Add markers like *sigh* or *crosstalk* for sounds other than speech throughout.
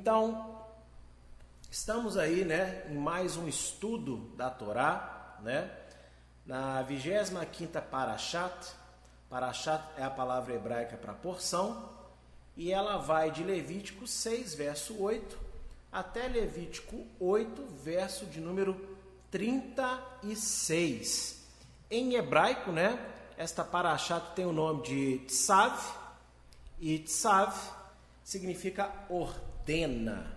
Então, estamos aí, né, em mais um estudo da Torá, né? Na 25ª Parashat. Parashat é a palavra hebraica para porção, e ela vai de Levítico 6, verso 8, até Levítico 8, verso de número 36. Em hebraico, né, esta Parashat tem o nome de Tsav, e Tsav significa ordena.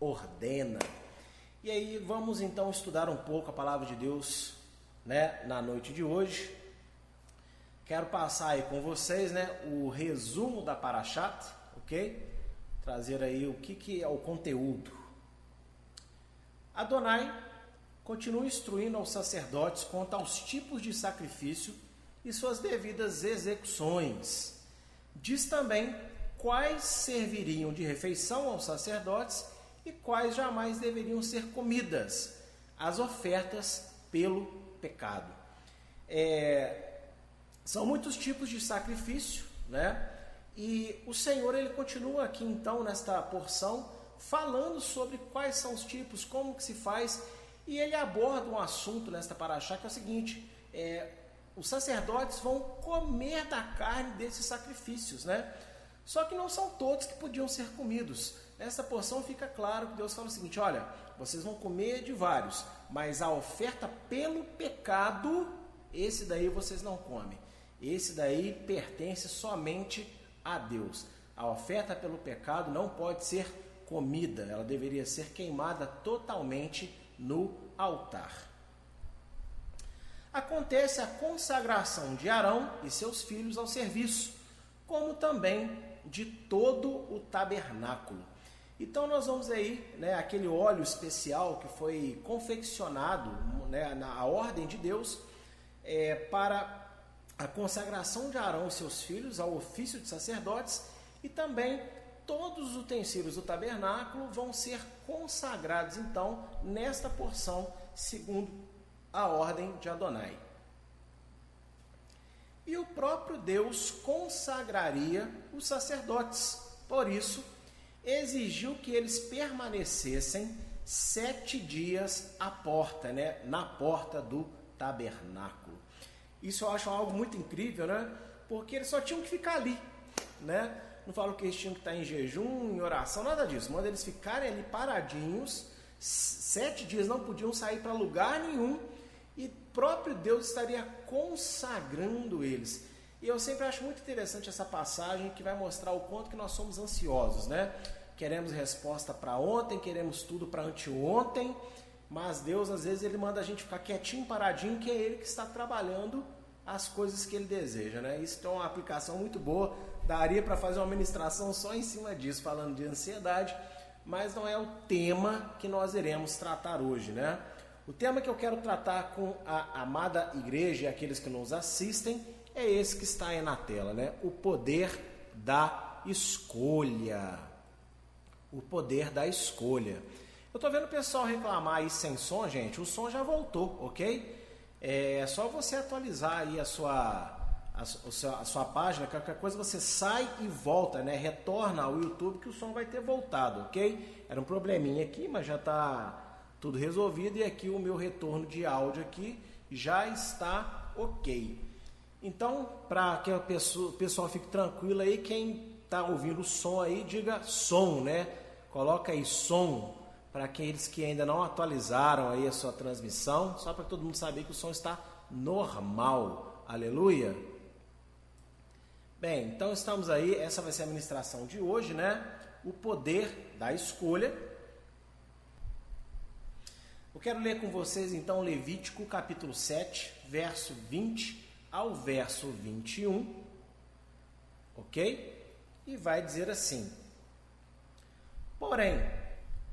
Ordena. E aí vamos então estudar um pouco a palavra de Deus, né, na noite de hoje. Quero passar aí com vocês, né, o resumo da Parashat, ok? Trazer aí o que, que é o conteúdo. Adonai continua instruindo aos sacerdotes quanto aos tipos de sacrifício e suas devidas execuções. Diz também quais serviriam de refeição aos sacerdotes e quais jamais deveriam ser comidas, as ofertas pelo pecado. É, são muitos tipos de sacrifício, né? E o Senhor ele continua aqui então nesta porção falando sobre quais são os tipos, como que se faz, e ele aborda um assunto nesta paraxá que é o seguinte: é, os sacerdotes vão comer da carne desses sacrifícios, né? Só que não são todos que podiam ser comidos. Nessa porção fica claro que Deus fala o seguinte: olha, vocês vão comer de vários, mas a oferta pelo pecado, esse daí vocês não comem. Esse daí pertence somente a Deus. A oferta pelo pecado não pode ser comida, ela deveria ser queimada totalmente no altar. Acontece a consagração de Arão e seus filhos ao serviço, como também de todo o tabernáculo. Então nós vamos aí, né, aquele óleo especial que foi confeccionado né, na ordem de Deus é, para a consagração de Arão e seus filhos ao ofício de sacerdotes e também todos os utensílios do tabernáculo vão ser consagrados então nesta porção segundo a ordem de Adonai. E o próprio Deus consagraria os sacerdotes. Por isso, exigiu que eles permanecessem sete dias à porta, né? na porta do tabernáculo. Isso eu acho algo muito incrível, né? Porque eles só tinham que ficar ali, né? Não falo que eles tinham que estar em jejum, em oração, nada disso. Manda eles ficarem ali paradinhos, sete dias não podiam sair para lugar nenhum e próprio Deus estaria consagrando eles. E eu sempre acho muito interessante essa passagem que vai mostrar o quanto que nós somos ansiosos, né? Queremos resposta para ontem, queremos tudo para anteontem, mas Deus às vezes ele manda a gente ficar quietinho, paradinho, que é ele que está trabalhando as coisas que ele deseja, né? Isso é uma aplicação muito boa. Daria para fazer uma ministração só em cima disso, falando de ansiedade, mas não é o tema que nós iremos tratar hoje, né? O tema que eu quero tratar com a amada igreja e aqueles que nos assistem é esse que está aí na tela, né? O poder da escolha. O poder da escolha. Eu tô vendo o pessoal reclamar aí sem som, gente. O som já voltou, ok? É só você atualizar aí a sua, a, sua, a sua página, qualquer coisa você sai e volta, né? Retorna ao YouTube que o som vai ter voltado, ok? Era um probleminha aqui, mas já está tudo resolvido e aqui o meu retorno de áudio aqui já está ok. Então, para que a pessoa, o pessoal fique tranquilo aí, quem está ouvindo o som aí, diga som, né? Coloca aí som para aqueles que ainda não atualizaram aí a sua transmissão, só para todo mundo saber que o som está normal. Aleluia. Bem, então estamos aí, essa vai ser a ministração de hoje, né? O poder da escolha eu quero ler com vocês então Levítico capítulo 7, verso 20 ao verso 21, ok? E vai dizer assim: Porém,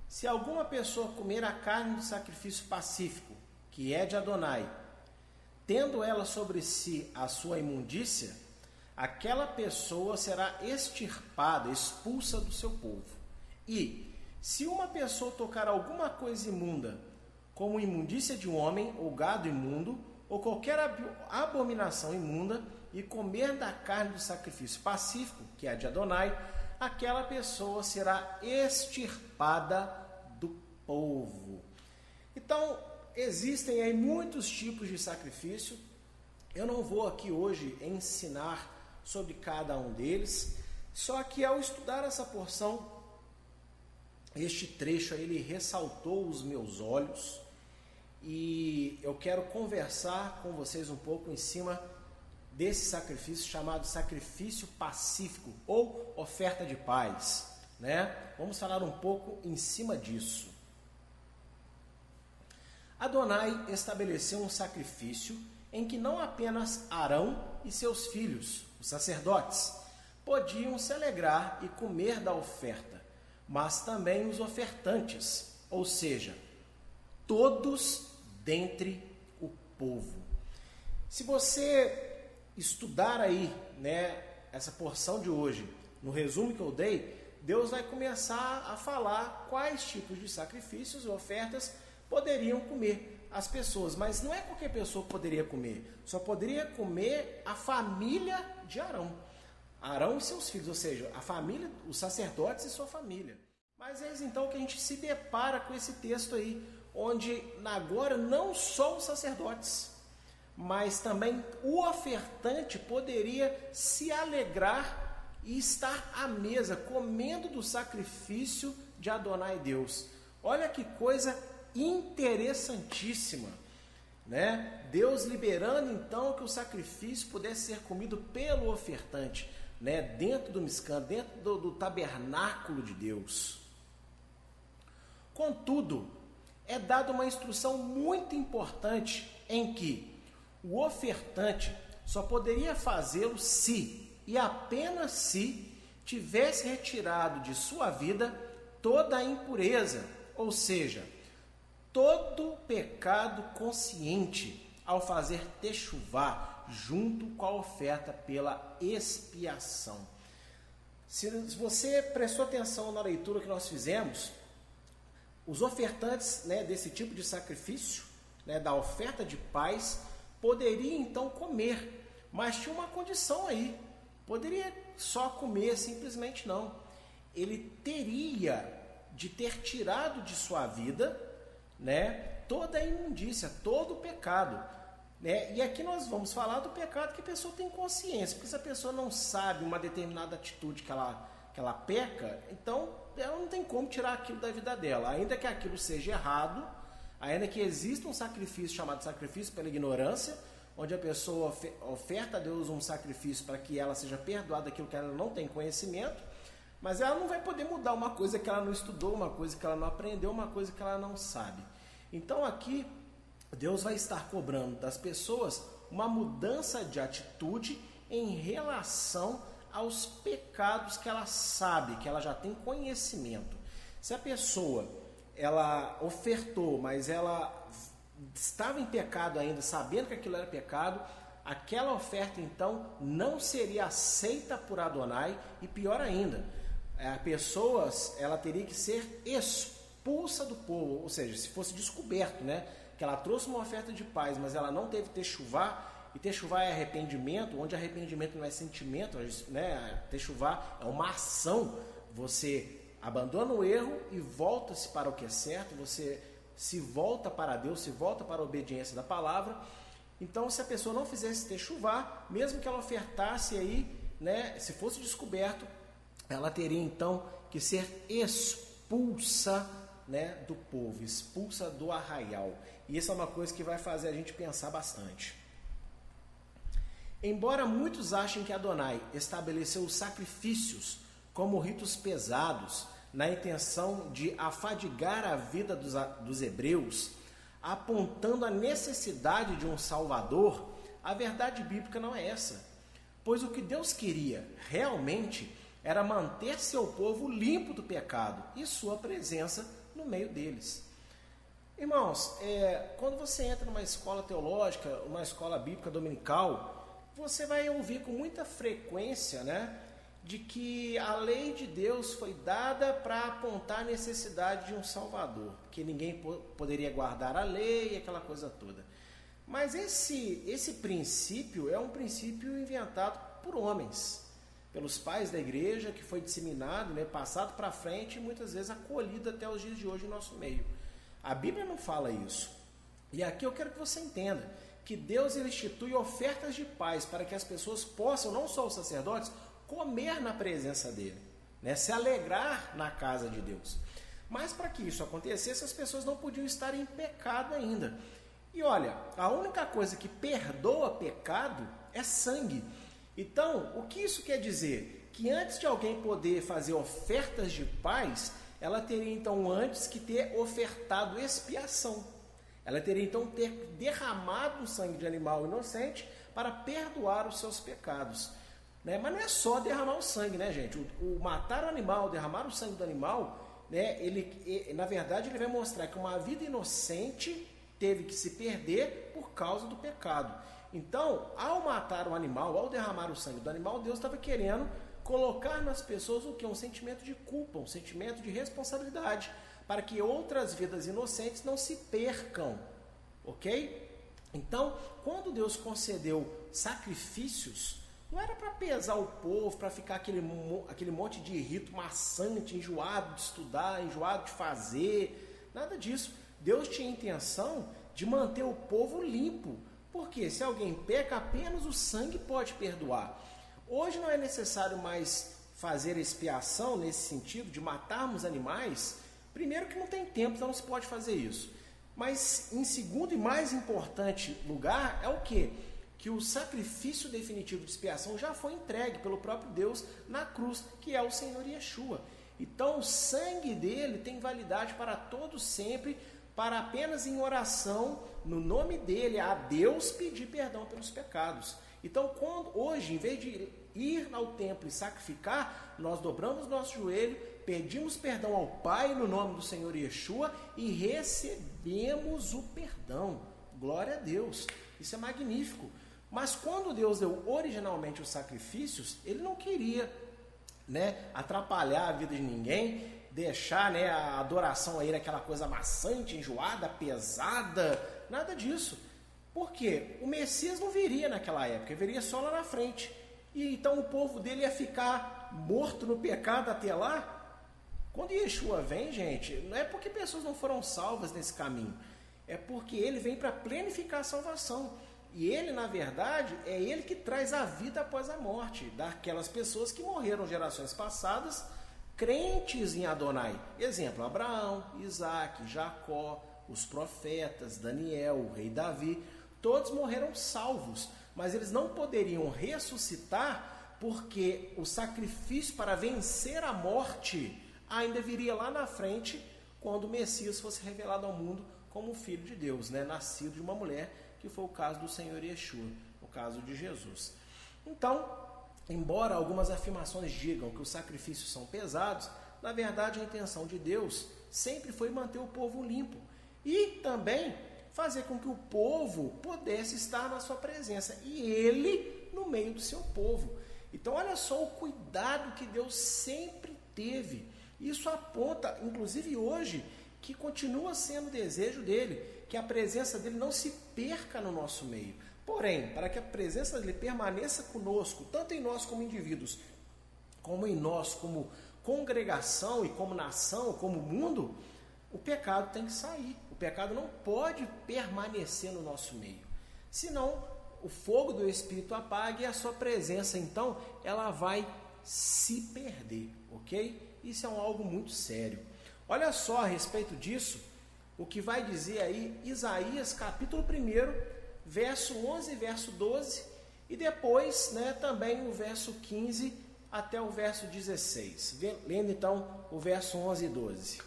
se alguma pessoa comer a carne do sacrifício pacífico, que é de Adonai, tendo ela sobre si a sua imundícia, aquela pessoa será extirpada, expulsa do seu povo. E, se uma pessoa tocar alguma coisa imunda, como imundícia de um homem, ou gado imundo, ou qualquer abominação imunda, e comer da carne do sacrifício pacífico, que é a de Adonai, aquela pessoa será extirpada do povo. Então, existem aí muitos tipos de sacrifício. Eu não vou aqui hoje ensinar sobre cada um deles, só que ao estudar essa porção, este trecho aí, ele ressaltou os meus olhos e eu quero conversar com vocês um pouco em cima desse sacrifício chamado sacrifício pacífico ou oferta de paz, né? Vamos falar um pouco em cima disso. Adonai estabeleceu um sacrifício em que não apenas Arão e seus filhos, os sacerdotes, podiam se alegrar e comer da oferta, mas também os ofertantes, ou seja, todos dentre o povo. Se você estudar aí, né, essa porção de hoje, no resumo que eu dei, Deus vai começar a falar quais tipos de sacrifícios e ofertas poderiam comer as pessoas, mas não é qualquer pessoa que poderia comer, só poderia comer a família de Arão. Arão e seus filhos, ou seja, a família, os sacerdotes e sua família. Mas é então que a gente se depara com esse texto aí, onde agora não só os sacerdotes, mas também o ofertante poderia se alegrar e estar à mesa comendo do sacrifício de Adonai Deus. Olha que coisa interessantíssima, né? Deus liberando então que o sacrifício pudesse ser comido pelo ofertante, né? Dentro do Miscan, dentro do, do tabernáculo de Deus. Contudo, é dada uma instrução muito importante em que o ofertante só poderia fazê-lo se, e apenas se, tivesse retirado de sua vida toda a impureza, ou seja, todo pecado consciente ao fazer techuvá junto com a oferta pela expiação. Se você prestou atenção na leitura que nós fizemos, os ofertantes né, desse tipo de sacrifício, né, da oferta de paz, poderia então comer, mas tinha uma condição aí. Poderia só comer simplesmente não. Ele teria de ter tirado de sua vida, né, toda a imundícia, todo o pecado. Né? E aqui nós vamos falar do pecado que a pessoa tem consciência, porque se a pessoa não sabe uma determinada atitude que ela, que ela peca, então ela não tem como tirar aquilo da vida dela, ainda que aquilo seja errado, Ainda que exista um sacrifício chamado sacrifício pela ignorância, onde a pessoa oferta a Deus um sacrifício para que ela seja perdoada daquilo que ela não tem conhecimento, mas ela não vai poder mudar uma coisa que ela não estudou, uma coisa que ela não aprendeu, uma coisa que ela não sabe. Então aqui Deus vai estar cobrando das pessoas uma mudança de atitude em relação aos pecados que ela sabe, que ela já tem conhecimento. Se a pessoa ela ofertou, mas ela estava em pecado ainda, sabendo que aquilo era pecado, aquela oferta então não seria aceita por Adonai e pior ainda, a pessoa ela teria que ser expulsa do povo, ou seja, se fosse descoberto, né, que ela trouxe uma oferta de paz, mas ela não teve techuvá, e techuvá é arrependimento, onde arrependimento não é sentimento, né, techuvá é uma ação, você abandona o erro e volta-se para o que é certo, você se volta para Deus, se volta para a obediência da palavra. Então, se a pessoa não fizesse techuvá, mesmo que ela ofertasse aí, né, se fosse descoberto, ela teria então que ser expulsa né, do povo, expulsa do arraial. E isso é uma coisa que vai fazer a gente pensar bastante. Embora muitos achem que Adonai estabeleceu os sacrifícios como ritos pesados, na intenção de afadigar a vida dos, dos hebreus, apontando a necessidade de um Salvador, a verdade bíblica não é essa. Pois o que Deus queria realmente era manter seu povo limpo do pecado e sua presença no meio deles. Irmãos, é, quando você entra numa escola teológica, uma escola bíblica dominical, você vai ouvir com muita frequência, né? de que a lei de Deus foi dada para apontar a necessidade de um Salvador, que ninguém poderia guardar a lei, aquela coisa toda. Mas esse, esse princípio é um princípio inventado por homens. pelos pais da igreja, que foi disseminado, né, passado para frente e muitas vezes acolhido até os dias de hoje em nosso meio. A Bíblia não fala isso. E aqui eu quero que você entenda que Deus institui ofertas de paz para que as pessoas possam, não só os sacerdotes, comer na presença dele, né, se alegrar na casa de Deus. Mas para que isso acontecesse, as pessoas não podiam estar em pecado ainda. E olha, a única coisa que perdoa pecado é sangue. Então, o que isso quer dizer? Que antes de alguém poder fazer ofertas de paz, ela teria então antes que ter ofertado expiação. Ela teria então ter derramado o sangue de animal inocente para perdoar os seus pecados. Né? Mas não é só derramar o sangue, né, gente? O, o matar o animal, derramar o sangue do animal, né, ele, na verdade, ele vai mostrar que uma vida inocente teve que se perder por causa do pecado. Então, ao matar o animal, ao derramar o sangue do animal, Deus estava querendo colocar nas pessoas o que? Um sentimento de culpa, um sentimento de responsabilidade, para que outras vidas inocentes não se percam. Ok? Então, quando Deus concedeu sacrifícios, não era para pesar o povo, para ficar aquele, aquele monte de rito maçante, enjoado de estudar, enjoado de fazer, nada disso. Deus tinha intenção de manter o povo limpo, porque se alguém peca, apenas o sangue pode perdoar. Hoje não é necessário mais fazer expiação nesse sentido de matarmos animais. Primeiro que não tem tempo, então não se pode fazer isso. Mas em segundo e mais importante lugar é o que? Que o sacrifício definitivo de expiação já foi entregue pelo próprio Deus na cruz, que é o Senhor Yeshua. Então o sangue dele tem validade para todos sempre para apenas em oração, no nome dele, a Deus pedir perdão pelos pecados. Então, quando hoje, em vez de ir ao templo e sacrificar, nós dobramos nosso joelho, pedimos perdão ao Pai no nome do Senhor Yeshua e recebemos o perdão. Glória a Deus. Isso é magnífico. Mas quando Deus deu originalmente os sacrifícios, ele não queria né, atrapalhar a vida de ninguém, deixar né, a adoração aí naquela coisa maçante, enjoada, pesada, nada disso. Porque o Messias não viria naquela época, viria só lá na frente. E então o povo dele ia ficar morto no pecado até lá. Quando Yeshua vem, gente, não é porque pessoas não foram salvas nesse caminho, é porque ele vem para planificar a salvação. E ele, na verdade, é ele que traz a vida após a morte daquelas pessoas que morreram gerações passadas crentes em Adonai. Exemplo: Abraão, Isaac, Jacó, os profetas, Daniel, o rei Davi, todos morreram salvos, mas eles não poderiam ressuscitar porque o sacrifício para vencer a morte ainda viria lá na frente quando o Messias fosse revelado ao mundo como filho de Deus, né? nascido de uma mulher, que foi o caso do Senhor Yeshua, o caso de Jesus. Então, Embora algumas afirmações digam que os sacrifícios são pesados, na verdade a intenção de Deus sempre foi manter o povo limpo e também fazer com que o povo pudesse estar na sua presença e ele no meio do seu povo. Então, olha só o cuidado que Deus sempre teve. Isso aponta, inclusive hoje, que continua sendo o desejo dele, que a presença dele não se perca no nosso meio. Porém, para que a presença dele permaneça conosco, tanto em nós como indivíduos, como em nós como congregação e como nação, como mundo, o pecado tem que sair. O pecado não pode permanecer no nosso meio. Senão, o fogo do Espírito apaga e a sua presença, então, ela vai se perder, ok? Isso é um algo muito sério. Olha só a respeito disso, o que vai dizer aí Isaías capítulo 1, verso 11 e verso 12, e depois né, também o verso 15 até o verso 16. Lendo então o verso 11 e 12.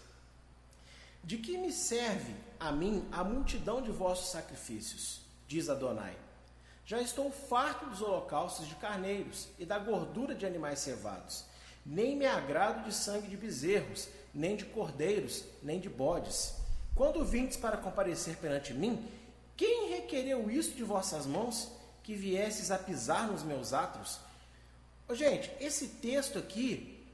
De que me serve a mim a multidão de vossos sacrifícios? Diz Adonai. Já estou farto dos holocaustos de carneiros e da gordura de animais cevados. Nem me agrado de sangue de bezerros, nem de cordeiros, nem de bodes. Quando vindes para comparecer perante mim, quem requereu isso de vossas mãos, que viesses a pisar nos meus atos? Gente, esse texto aqui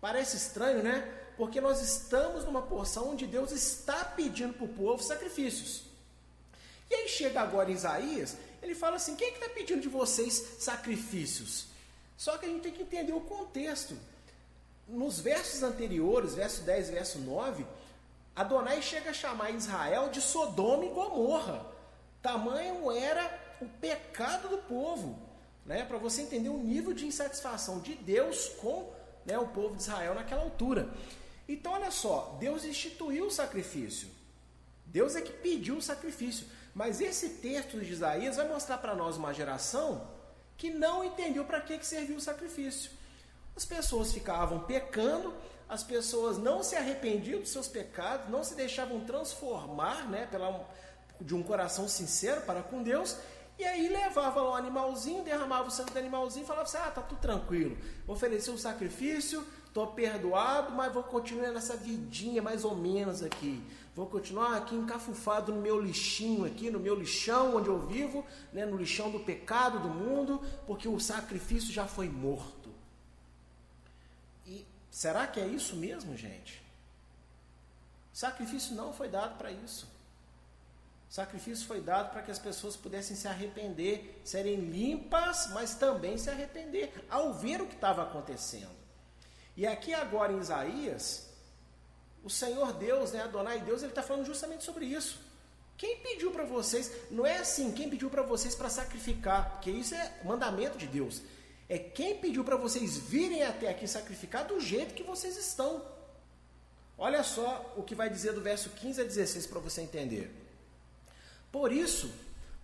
parece estranho, né? Porque nós estamos numa porção onde Deus está pedindo para o povo sacrifícios. E aí chega agora Isaías, ele fala assim: quem é que está pedindo de vocês sacrifícios? Só que a gente tem que entender o contexto. Nos versos anteriores, verso 10 e verso 9, Adonai chega a chamar Israel de Sodoma e Gomorra. Tamanho era o pecado do povo. Né? Para você entender o nível de insatisfação de Deus com né, o povo de Israel naquela altura. Então, olha só, Deus instituiu o sacrifício. Deus é que pediu o sacrifício. Mas esse texto de Isaías vai mostrar para nós uma geração que não entendeu para que, que serviu o sacrifício. As pessoas ficavam pecando, as pessoas não se arrependiam dos seus pecados, não se deixavam transformar né, pela, de um coração sincero para com Deus, e aí levava lá um animalzinho, derramava o sangue do animalzinho e falava assim: ah, tá tudo tranquilo, vou oferecer um sacrifício, estou perdoado, mas vou continuar nessa vidinha mais ou menos aqui. Vou continuar aqui encafufado no meu lixinho aqui, no meu lixão onde eu vivo, né, no lixão do pecado do mundo, porque o sacrifício já foi morto. E será que é isso mesmo, gente? Sacrifício não foi dado para isso. Sacrifício foi dado para que as pessoas pudessem se arrepender, serem limpas, mas também se arrepender ao ver o que estava acontecendo. E aqui agora em Isaías, o Senhor Deus, né, Adonai Deus, ele está falando justamente sobre isso. Quem pediu para vocês, não é assim, quem pediu para vocês para sacrificar, porque isso é mandamento de Deus. É quem pediu para vocês virem até aqui sacrificar do jeito que vocês estão. Olha só o que vai dizer do verso 15 a 16 para você entender. Por isso,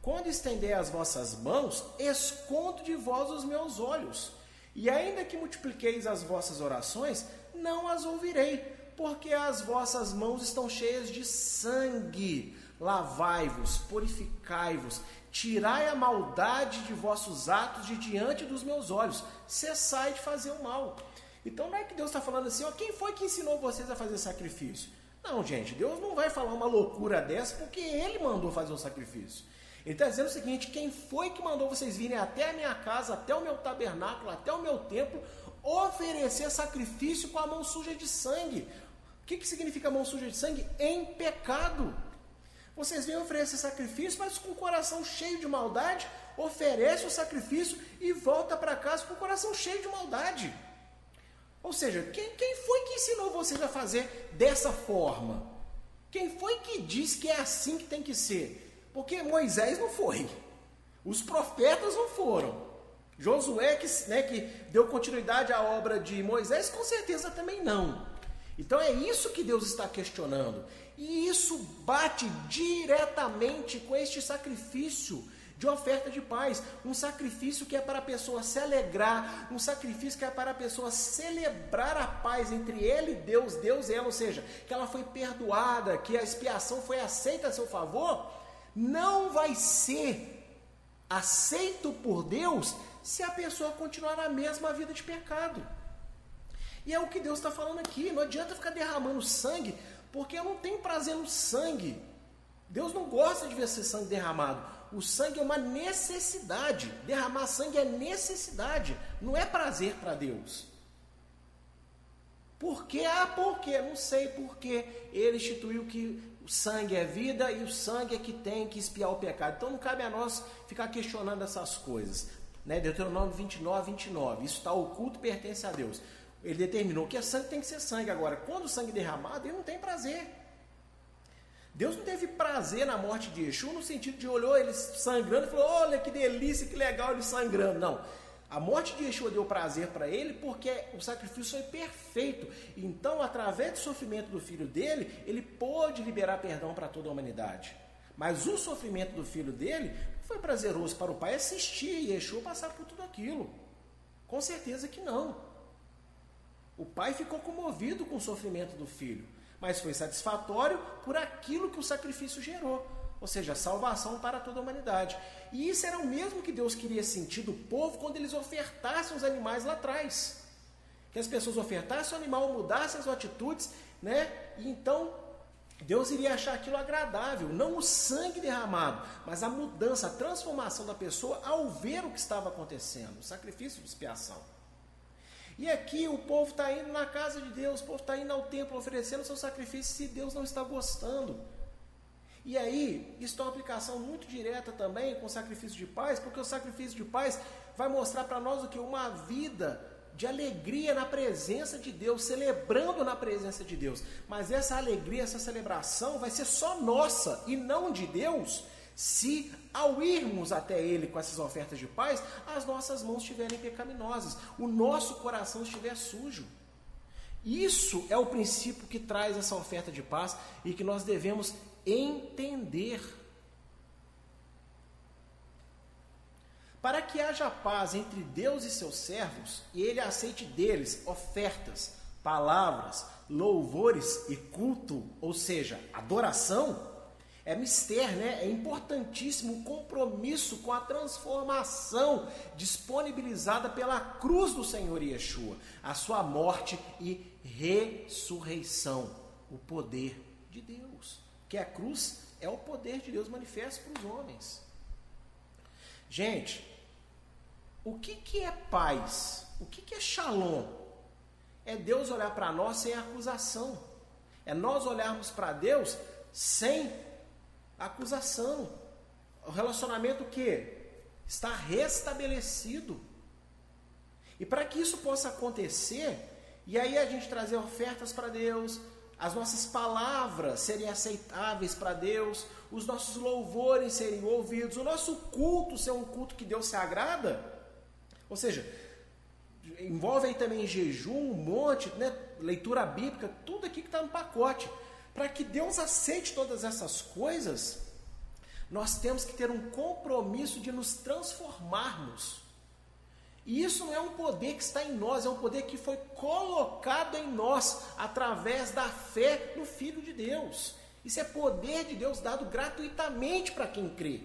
quando estender as vossas mãos, escondo de vós os meus olhos. E ainda que multipliqueis as vossas orações, não as ouvirei porque as vossas mãos estão cheias de sangue. Lavai-vos, purificai-vos, tirai a maldade de vossos atos de diante dos meus olhos, cessai de fazer o mal. Então não é que Deus está falando assim, ó, quem foi que ensinou vocês a fazer sacrifício? Não, gente, Deus não vai falar uma loucura dessa porque Ele mandou fazer o sacrifício. Ele está dizendo o seguinte: quem foi que mandou vocês virem até a minha casa, até o meu tabernáculo, até o meu templo, oferecer sacrifício com a mão suja de sangue? que, que significa mão suja de sangue? Em pecado. Vocês vêm oferecer sacrifício, mas com o coração cheio de maldade, oferece o sacrifício e volta para casa com o coração cheio de maldade. Ou seja, quem, quem foi que ensinou vocês a fazer dessa forma? Quem foi que disse que é assim que tem que ser? Porque Moisés não foi. Os profetas não foram. Josué, que, né, que deu continuidade à obra de Moisés, com certeza também não. Então é isso que Deus está questionando. E isso bate diretamente com este sacrifício de oferta de paz, um sacrifício que é para a pessoa se alegrar, um sacrifício que é para a pessoa celebrar a paz entre ele e Deus, Deus e ela, ou seja, que ela foi perdoada, que a expiação foi aceita a seu favor, não vai ser aceito por Deus se a pessoa continuar na mesma vida de pecado. E é o que Deus está falando aqui. Não adianta ficar derramando sangue, porque eu não tenho prazer no sangue. Deus não gosta de ver esse sangue derramado. O sangue é uma necessidade. Derramar sangue é necessidade, não é prazer para Deus. Por quê? Ah, por quê? Não sei por quê. Ele instituiu que o sangue é vida e o sangue é que tem que espiar o pecado. Então não cabe a nós ficar questionando essas coisas. Né? Deuteronômio 29, 29. Isso está oculto pertence a Deus. Ele determinou que a sangue tem que ser sangue. Agora, quando o sangue é derramado, ele não tem prazer. Deus não teve prazer na morte de Yeshua no sentido de olhou ele sangrando e falou: Olha que delícia, que legal ele sangrando. Não. A morte de Yeshua deu prazer para ele porque o sacrifício foi perfeito. Então, através do sofrimento do filho dele, ele pôde liberar perdão para toda a humanidade. Mas o sofrimento do filho dele foi prazeroso para o pai assistir Yeshua passar por tudo aquilo. Com certeza que não. O pai ficou comovido com o sofrimento do filho, mas foi satisfatório por aquilo que o sacrifício gerou, ou seja, salvação para toda a humanidade. E isso era o mesmo que Deus queria sentir do povo quando eles ofertassem os animais lá atrás. Que as pessoas ofertassem o animal, mudassem as atitudes, né? E então Deus iria achar aquilo agradável, não o sangue derramado, mas a mudança, a transformação da pessoa ao ver o que estava acontecendo, o sacrifício de expiação. E aqui o povo está indo na casa de Deus, o povo está indo ao templo oferecendo seu sacrifício se Deus não está gostando. E aí, isso tem uma aplicação muito direta também com o sacrifício de paz, porque o sacrifício de paz vai mostrar para nós o que? Uma vida de alegria na presença de Deus, celebrando na presença de Deus. Mas essa alegria, essa celebração vai ser só nossa e não de Deus, se ao irmos até Ele com essas ofertas de paz, as nossas mãos estiverem pecaminosas, o nosso coração estiver sujo. Isso é o princípio que traz essa oferta de paz e que nós devemos entender. Para que haja paz entre Deus e seus servos, e ele aceite deles ofertas, palavras, louvores e culto, ou seja, adoração, é mister, né? É importantíssimo o compromisso com a transformação disponibilizada pela cruz do Senhor Yeshua, a sua morte e ressurreição, o poder de Deus. Que a cruz é o poder de Deus manifesto para os homens. Gente, o que, que é paz? O que, que é shalom? É Deus olhar para nós sem acusação. É nós olharmos para Deus sem acusação. O relacionamento que está restabelecido. E para que isso possa acontecer, e aí a gente trazer ofertas para Deus, as nossas palavras serem aceitáveis para Deus, os nossos louvores serem ouvidos, o nosso culto ser um culto que Deus se agrada. Ou seja, envolve aí também jejum, um monte, né, leitura bíblica, tudo aqui que está no pacote. Para que Deus aceite todas essas coisas, nós temos que ter um compromisso de nos transformarmos. E isso não é um poder que está em nós, é um poder que foi colocado em nós através da fé no Filho de Deus. Isso é poder de Deus dado gratuitamente para quem crê.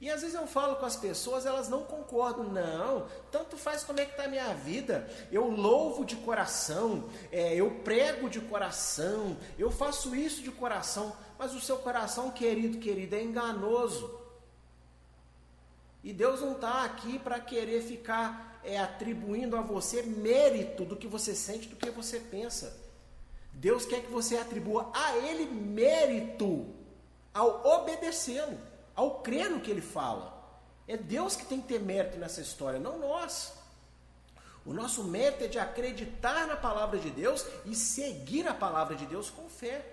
E às vezes eu falo com as pessoas, elas não concordam. Não, tanto faz como é que está a minha vida. Eu louvo de coração, é, eu prego de coração, eu faço isso de coração. Mas o seu coração, querido, querido, é enganoso. E Deus não está aqui para querer ficar é, atribuindo a você mérito do que você sente, do que você pensa. Deus quer que você atribua a Ele mérito ao obedecê-lo, ao crer no que Ele fala. É Deus que tem que ter mérito nessa história, não nós. O nosso mérito é de acreditar na palavra de Deus e seguir a palavra de Deus com fé.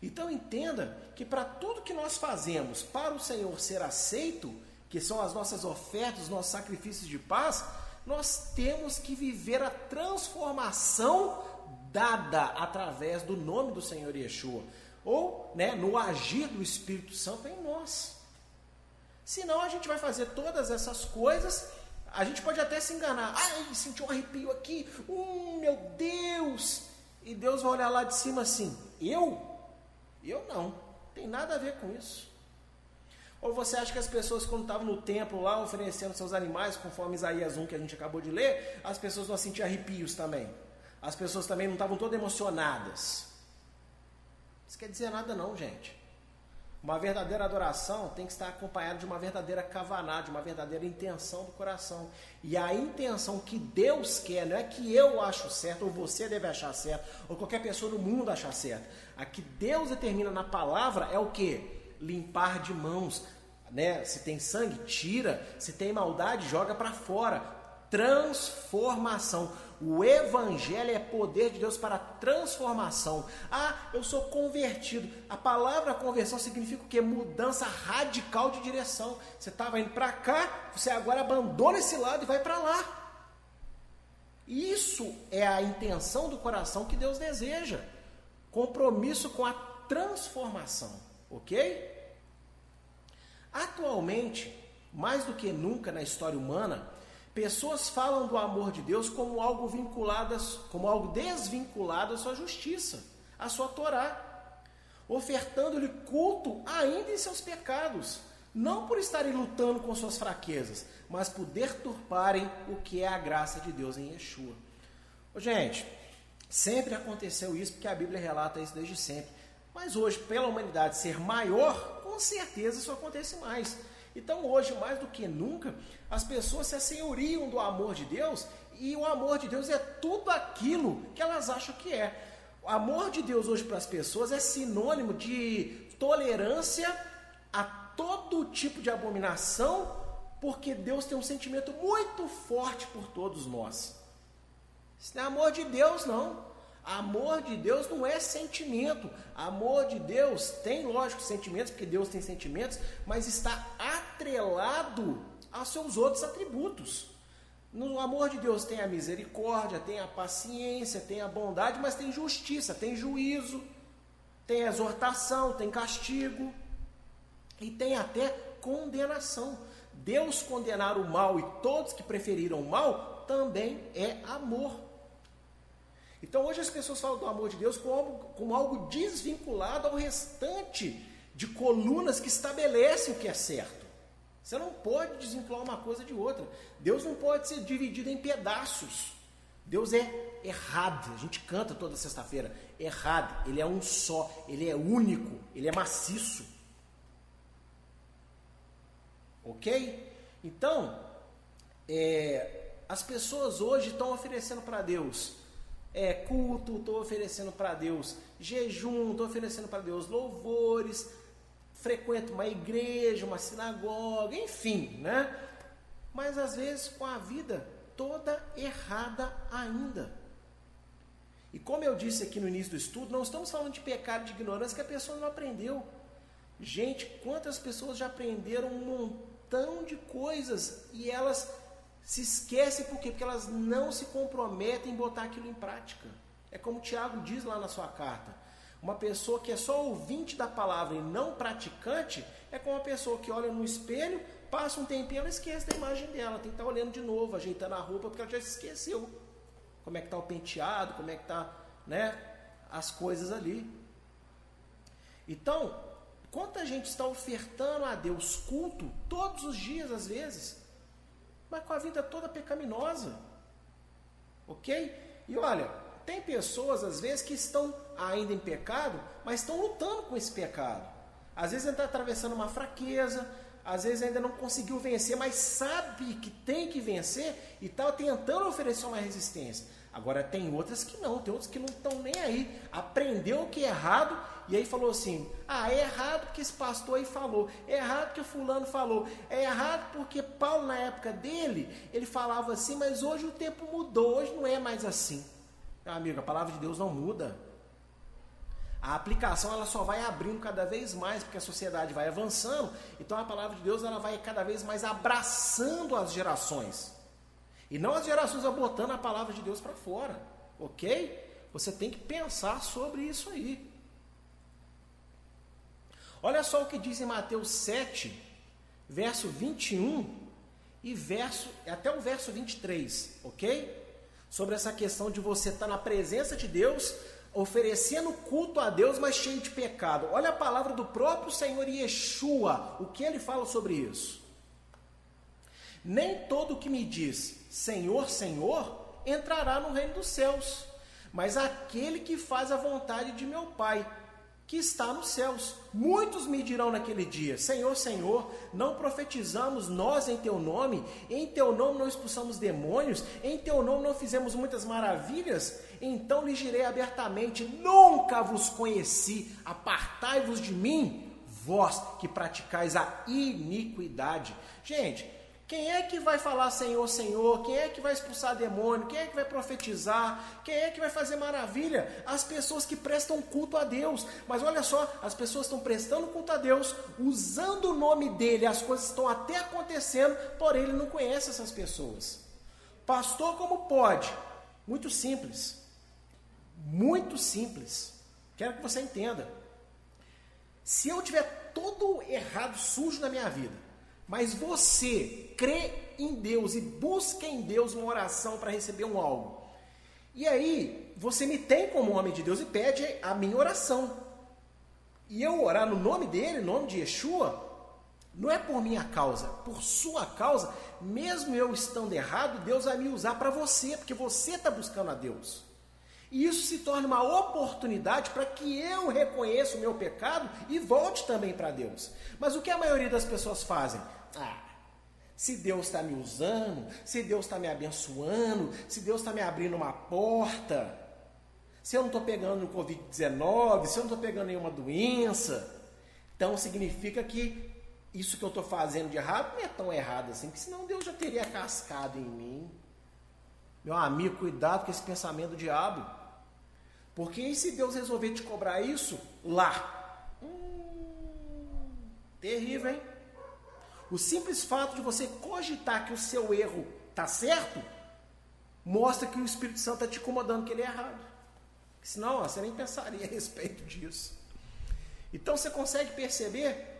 Então entenda que para tudo que nós fazemos para o Senhor ser aceito, que são as nossas ofertas, os nossos sacrifícios de paz, nós temos que viver a transformação dada através do nome do Senhor Yeshua, ou né, no agir do Espírito Santo em nós. Senão a gente vai fazer todas essas coisas, a gente pode até se enganar. Ai, senti um arrepio aqui, hum, meu Deus! E Deus vai olhar lá de cima assim: eu? Eu não, tem nada a ver com isso. Ou você acha que as pessoas, quando estavam no templo lá oferecendo seus animais, conforme Isaías 1 que a gente acabou de ler, as pessoas não sentiam arrepios também? As pessoas também não estavam todas emocionadas? Isso quer dizer nada, não, gente. Uma verdadeira adoração tem que estar acompanhada de uma verdadeira cavaná, de uma verdadeira intenção do coração. E a intenção que Deus quer, não é que eu acho certo, ou você deve achar certo, ou qualquer pessoa no mundo achar certo. A que Deus determina na palavra é o que? Limpar de mãos, né? Se tem sangue, tira. Se tem maldade, joga para fora. Transformação. O evangelho é poder de Deus para transformação. Ah, eu sou convertido. A palavra conversão significa o que? Mudança radical de direção. Você estava indo para cá, você agora abandona esse lado e vai para lá. Isso é a intenção do coração que Deus deseja. Compromisso com a transformação, ok? Atualmente, mais do que nunca na história humana, pessoas falam do amor de Deus como algo vinculado, como algo desvinculado à sua justiça, à sua Torá, ofertando-lhe culto ainda em seus pecados, não por estarem lutando com suas fraquezas, mas por deturparem o que é a graça de Deus em Yeshua. Gente, sempre aconteceu isso porque a Bíblia relata isso desde sempre. Mas hoje, pela humanidade ser maior, com certeza isso acontece mais. Então, hoje, mais do que nunca, as pessoas se assenhoriam do amor de Deus e o amor de Deus é tudo aquilo que elas acham que é. O amor de Deus hoje para as pessoas é sinônimo de tolerância a todo tipo de abominação, porque Deus tem um sentimento muito forte por todos nós. Isso não é amor de Deus, não. Amor de Deus não é sentimento. Amor de Deus tem, lógico, sentimentos, porque Deus tem sentimentos, mas está atrelado aos seus outros atributos. No amor de Deus tem a misericórdia, tem a paciência, tem a bondade, mas tem justiça, tem juízo, tem exortação, tem castigo e tem até condenação. Deus condenar o mal e todos que preferiram o mal também é amor. Então hoje as pessoas falam do amor de Deus como algo, como algo desvinculado ao restante de colunas que estabelecem o que é certo. Você não pode desvincular uma coisa de outra. Deus não pode ser dividido em pedaços. Deus é errado. A gente canta toda sexta-feira. Errado. Ele é um só. Ele é único. Ele é maciço. Ok? Então, é, as pessoas hoje estão oferecendo para Deus é, culto, estou oferecendo para Deus jejum, estou oferecendo para Deus louvores, frequento uma igreja, uma sinagoga, enfim, né? Mas às vezes com a vida toda errada ainda. E como eu disse aqui no início do estudo, não estamos falando de pecado de ignorância que a pessoa não aprendeu. Gente, quantas pessoas já aprenderam um montão de coisas e elas se esquece por quê? Porque elas não se comprometem em botar aquilo em prática. É como Tiago diz lá na sua carta. Uma pessoa que é só ouvinte da palavra e não praticante é como uma pessoa que olha no espelho, passa um tempinho, ela esquece da imagem dela, tem que estar olhando de novo, ajeitando a roupa, porque ela já se esqueceu. Como é que está o penteado, como é que está né, as coisas ali. Então, quanta gente está ofertando a Deus culto todos os dias, às vezes, mas com a vida toda pecaminosa. Ok? E olha, tem pessoas às vezes que estão ainda em pecado, mas estão lutando com esse pecado. Às vezes ainda está atravessando uma fraqueza, às vezes ainda não conseguiu vencer, mas sabe que tem que vencer e está tentando oferecer uma resistência. Agora tem outras que não, tem outras que não estão nem aí. Aprendeu o que é errado e aí falou assim: ah, é errado porque esse pastor aí falou, é errado porque fulano falou, é errado porque Paulo, na época dele, ele falava assim, mas hoje o tempo mudou, hoje não é mais assim. Meu amigo, a palavra de Deus não muda. A aplicação ela só vai abrindo cada vez mais, porque a sociedade vai avançando, então a palavra de Deus ela vai cada vez mais abraçando as gerações. E não as gerações botando a palavra de Deus para fora, ok? Você tem que pensar sobre isso aí. Olha só o que diz em Mateus 7, verso 21 e verso até o verso 23, ok? Sobre essa questão de você estar na presença de Deus, oferecendo culto a Deus, mas cheio de pecado. Olha a palavra do próprio Senhor Yeshua, o que ele fala sobre isso. Nem todo que me diz Senhor, Senhor, entrará no reino dos céus, mas aquele que faz a vontade de meu Pai que está nos céus. Muitos me dirão naquele dia: Senhor, Senhor, não profetizamos nós em teu nome, em teu nome não expulsamos demônios, em teu nome não fizemos muitas maravilhas? Então lhes direi abertamente: Nunca vos conheci, apartai-vos de mim, vós que praticais a iniquidade. Gente, quem é que vai falar Senhor, Senhor? Quem é que vai expulsar demônio? Quem é que vai profetizar? Quem é que vai fazer maravilha? As pessoas que prestam culto a Deus. Mas olha só, as pessoas estão prestando culto a Deus, usando o nome dele, as coisas estão até acontecendo, porém ele não conhece essas pessoas. Pastor, como pode? Muito simples. Muito simples. Quero que você entenda. Se eu tiver todo errado, sujo na minha vida, mas você crê em Deus e busca em Deus uma oração para receber um algo. E aí, você me tem como homem de Deus e pede a minha oração. E eu orar no nome dele, no nome de Yeshua, não é por minha causa, por sua causa, mesmo eu estando errado, Deus vai me usar para você, porque você está buscando a Deus. E isso se torna uma oportunidade para que eu reconheça o meu pecado e volte também para Deus. Mas o que a maioria das pessoas fazem? Ah, se Deus está me usando, se Deus está me abençoando, se Deus está me abrindo uma porta, se eu não estou pegando no Covid-19, se eu não estou pegando nenhuma doença, então significa que isso que eu estou fazendo de errado não é tão errado assim, porque senão Deus já teria cascado em mim. Meu amigo, cuidado com esse pensamento do diabo. Porque se Deus resolver te cobrar isso lá? Hum, terrível, hein? O simples fato de você cogitar que o seu erro está certo, mostra que o Espírito Santo está te incomodando que ele é errado. Senão, você nem pensaria a respeito disso. Então você consegue perceber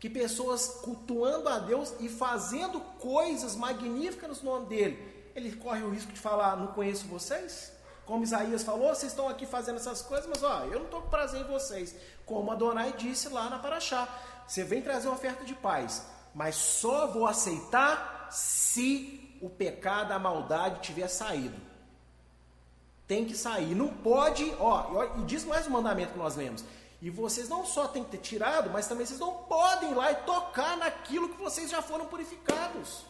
que pessoas cultuando a Deus e fazendo coisas magníficas no nome dele, ele corre o risco de falar: Não conheço vocês? Como Isaías falou, vocês estão aqui fazendo essas coisas, mas ó, eu não estou com prazer em vocês. Como Adonai disse lá na Paraxá: Você vem trazer oferta de paz, mas só vou aceitar se o pecado, a maldade tiver saído. Tem que sair. Não pode, ó, e diz mais um mandamento que nós lemos. E vocês não só têm que ter tirado, mas também vocês não podem ir lá e tocar naquilo que vocês já foram purificados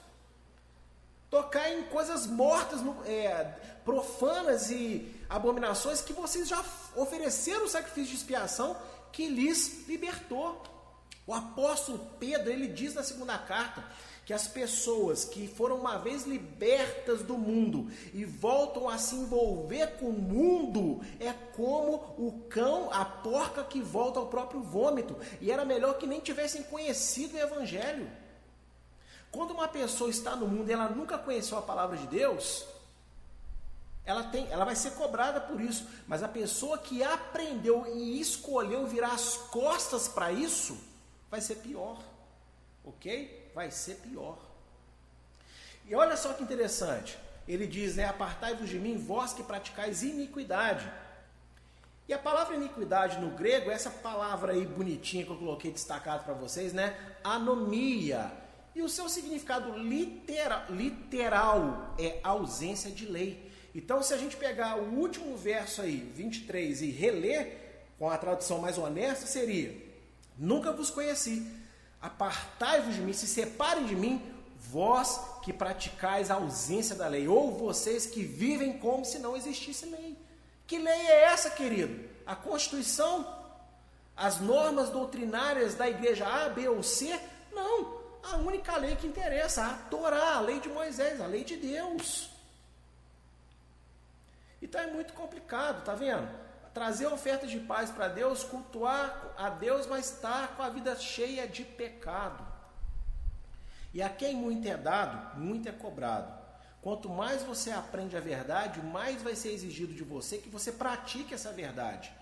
tocar em coisas mortas, é, profanas e abominações que vocês já ofereceram o sacrifício de expiação que lhes libertou. O apóstolo Pedro, ele diz na segunda carta que as pessoas que foram uma vez libertas do mundo e voltam a se envolver com o mundo é como o cão, a porca que volta ao próprio vômito. E era melhor que nem tivessem conhecido o evangelho. Quando uma pessoa está no mundo e ela nunca conheceu a palavra de Deus, ela tem, ela vai ser cobrada por isso. Mas a pessoa que aprendeu e escolheu virar as costas para isso, vai ser pior. Ok? Vai ser pior. E olha só que interessante. Ele diz, né? Apartai-vos de mim, vós que praticais iniquidade. E a palavra iniquidade no grego, essa palavra aí bonitinha que eu coloquei destacado para vocês, né? Anomia e o seu significado literal, literal é ausência de lei. Então, se a gente pegar o último verso aí, 23, e reler com a tradução mais honesta, seria: Nunca vos conheci, apartai-vos de mim, se separem de mim, vós que praticais a ausência da lei, ou vocês que vivem como se não existisse lei. Que lei é essa, querido? A Constituição? As normas doutrinárias da igreja A, B ou C? Não a única lei que interessa, a Torá, a lei de Moisés, a lei de Deus. Então é muito complicado, tá vendo? Trazer ofertas de paz para Deus, cultuar a Deus, mas estar tá com a vida cheia de pecado. E a quem muito é dado, muito é cobrado. Quanto mais você aprende a verdade, mais vai ser exigido de você que você pratique essa verdade.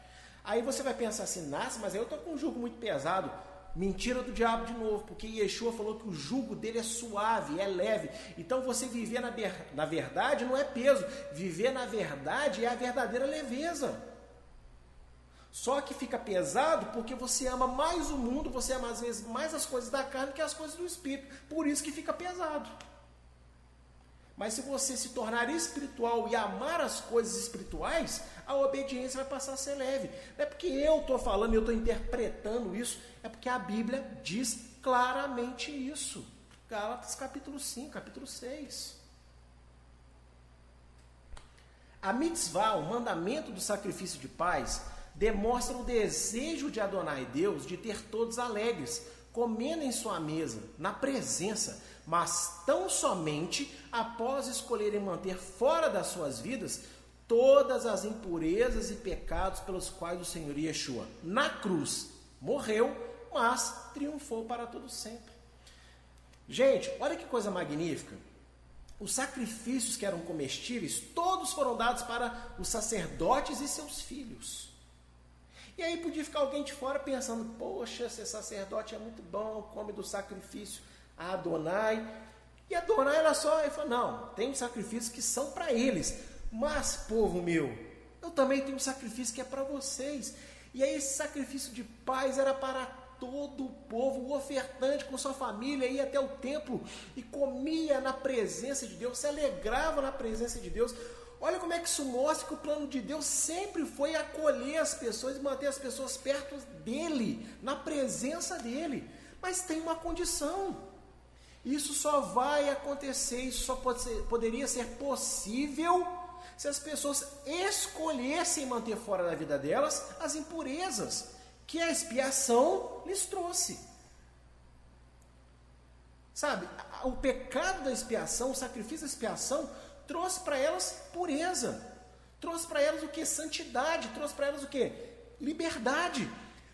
Aí você vai pensar assim, nasce, mas aí eu estou com um jugo muito pesado. Mentira do diabo de novo, porque Yeshua falou que o jugo dele é suave, é leve. Então você viver na, na verdade não é peso, viver na verdade é a verdadeira leveza. Só que fica pesado porque você ama mais o mundo, você ama às vezes mais as coisas da carne que as coisas do espírito. Por isso que fica pesado. Mas se você se tornar espiritual e amar as coisas espirituais, a obediência vai passar a ser leve. Não é porque eu estou falando eu estou interpretando isso, é porque a Bíblia diz claramente isso. Gálatas capítulo 5, capítulo 6. A mitzvah, o mandamento do sacrifício de paz, demonstra o desejo de Adonai Deus de ter todos alegres, comendo em sua mesa, na presença, mas tão somente após escolherem manter fora das suas vidas todas as impurezas e pecados pelos quais o Senhor Yeshua, na cruz, morreu, mas triunfou para todo sempre. Gente, olha que coisa magnífica. Os sacrifícios que eram comestíveis, todos foram dados para os sacerdotes e seus filhos. E aí podia ficar alguém de fora pensando: poxa, ser sacerdote é muito bom, come do sacrifício a Adonai. E Adonai era só, ele falou: não, tem sacrifícios que são para eles, mas, povo meu, eu também tenho um sacrifício que é para vocês. E aí esse sacrifício de paz era para todo o povo, o ofertante com sua família ia até o templo e comia na presença de Deus, se alegrava na presença de Deus. Olha como é que isso mostra que o plano de Deus sempre foi acolher as pessoas e manter as pessoas perto dele, na presença dele. Mas tem uma condição. Isso só vai acontecer, isso só pode ser, poderia ser possível se as pessoas escolhessem manter fora da vida delas as impurezas que a expiação lhes trouxe. Sabe, o pecado da expiação, o sacrifício da expiação, trouxe para elas pureza, trouxe para elas o que? Santidade, trouxe para elas o que? Liberdade.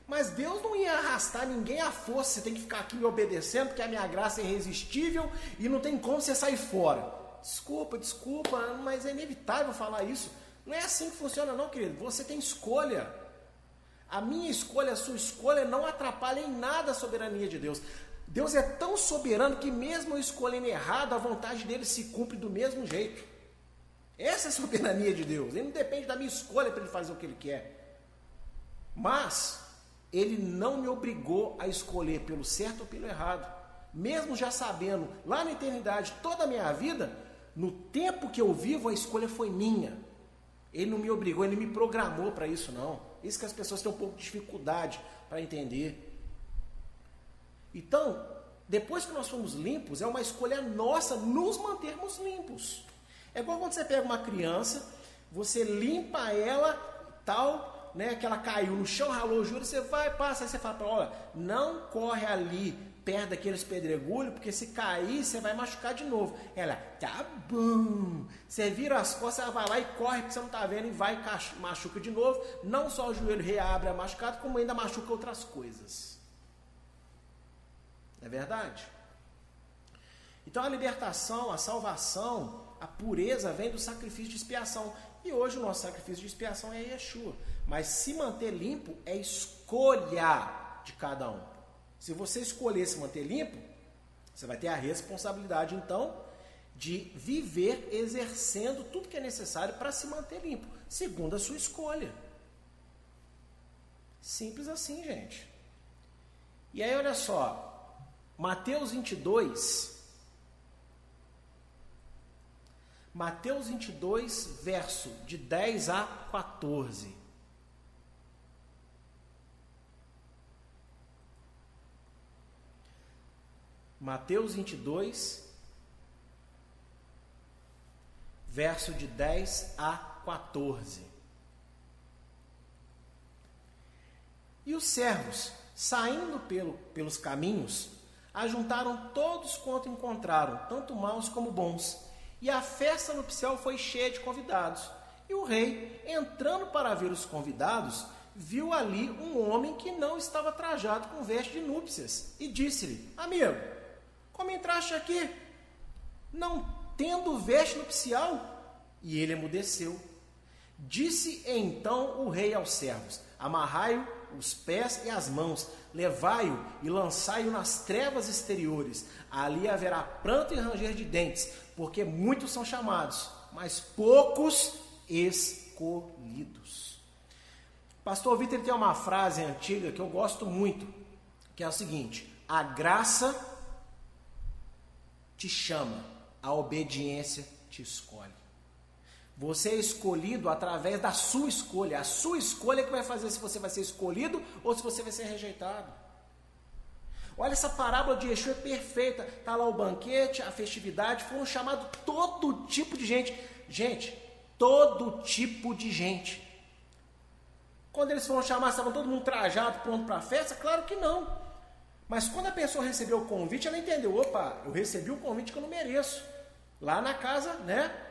Mas Deus não ia arrastar ninguém à força, você tem que ficar aqui me obedecendo, porque a minha graça é irresistível e não tem como você sair fora. Desculpa, desculpa, mas é inevitável falar isso. Não é assim que funciona, não, querido. Você tem escolha. A minha escolha, a sua escolha não atrapalha em nada a soberania de Deus. Deus é tão soberano que mesmo eu escolhendo errado, a vontade dele se cumpre do mesmo jeito. Essa é a soberania de Deus. Ele não depende da minha escolha para ele fazer o que ele quer. Mas ele não me obrigou a escolher pelo certo ou pelo errado. Mesmo já sabendo lá na eternidade toda a minha vida, no tempo que eu vivo a escolha foi minha. Ele não me obrigou, ele me programou para isso não. Isso que as pessoas têm um pouco de dificuldade para entender. Então, depois que nós fomos limpos, é uma escolha nossa nos mantermos limpos. É igual quando você pega uma criança, você limpa ela, tal, né, que ela caiu no chão, ralou o juro, você vai, passa, aí você fala para olha, não corre ali perto daqueles pedregulhos, porque se cair, você vai machucar de novo. Ela, tá bom. Você vira as costas, ela vai lá e corre, porque você não está vendo, e vai machuca de novo. Não só o joelho reabre a machucado, como ainda machuca outras coisas. Não é verdade? Então a libertação, a salvação, a pureza vem do sacrifício de expiação. E hoje o nosso sacrifício de expiação é Yeshua. Mas se manter limpo é escolha de cada um. Se você escolher se manter limpo, você vai ter a responsabilidade então de viver exercendo tudo que é necessário para se manter limpo, segundo a sua escolha. Simples assim, gente. E aí, olha só, Mateus 22, Mateus 22, verso de 10 a 14. Mateus 22, verso de 10 a 14. E os servos, saindo pelo, pelos caminhos, ajuntaram todos quanto encontraram, tanto maus como bons. E a festa nupcial foi cheia de convidados. E o rei, entrando para ver os convidados, viu ali um homem que não estava trajado com veste de núpcias e disse-lhe: Amigo, como entraste aqui? Não tendo veste nupcial? E ele emudeceu. Disse então o rei aos servos: Amarrai-o os pés e as mãos, levai-o e lançai-o nas trevas exteriores. Ali haverá pranto e ranger de dentes, porque muitos são chamados, mas poucos escolhidos. Pastor Vitor tem uma frase antiga que eu gosto muito, que é o seguinte: a graça te chama, a obediência te escolhe. Você é escolhido através da sua escolha. A sua escolha é que vai fazer se você vai ser escolhido ou se você vai ser rejeitado. Olha essa parábola de Yeshua é perfeita. Está lá o banquete, a festividade, foram chamados todo tipo de gente. Gente, todo tipo de gente. Quando eles foram chamados, estavam todo mundo trajado, pronto para a festa? Claro que não. Mas quando a pessoa recebeu o convite, ela entendeu: opa, eu recebi um convite que eu não mereço. Lá na casa, né?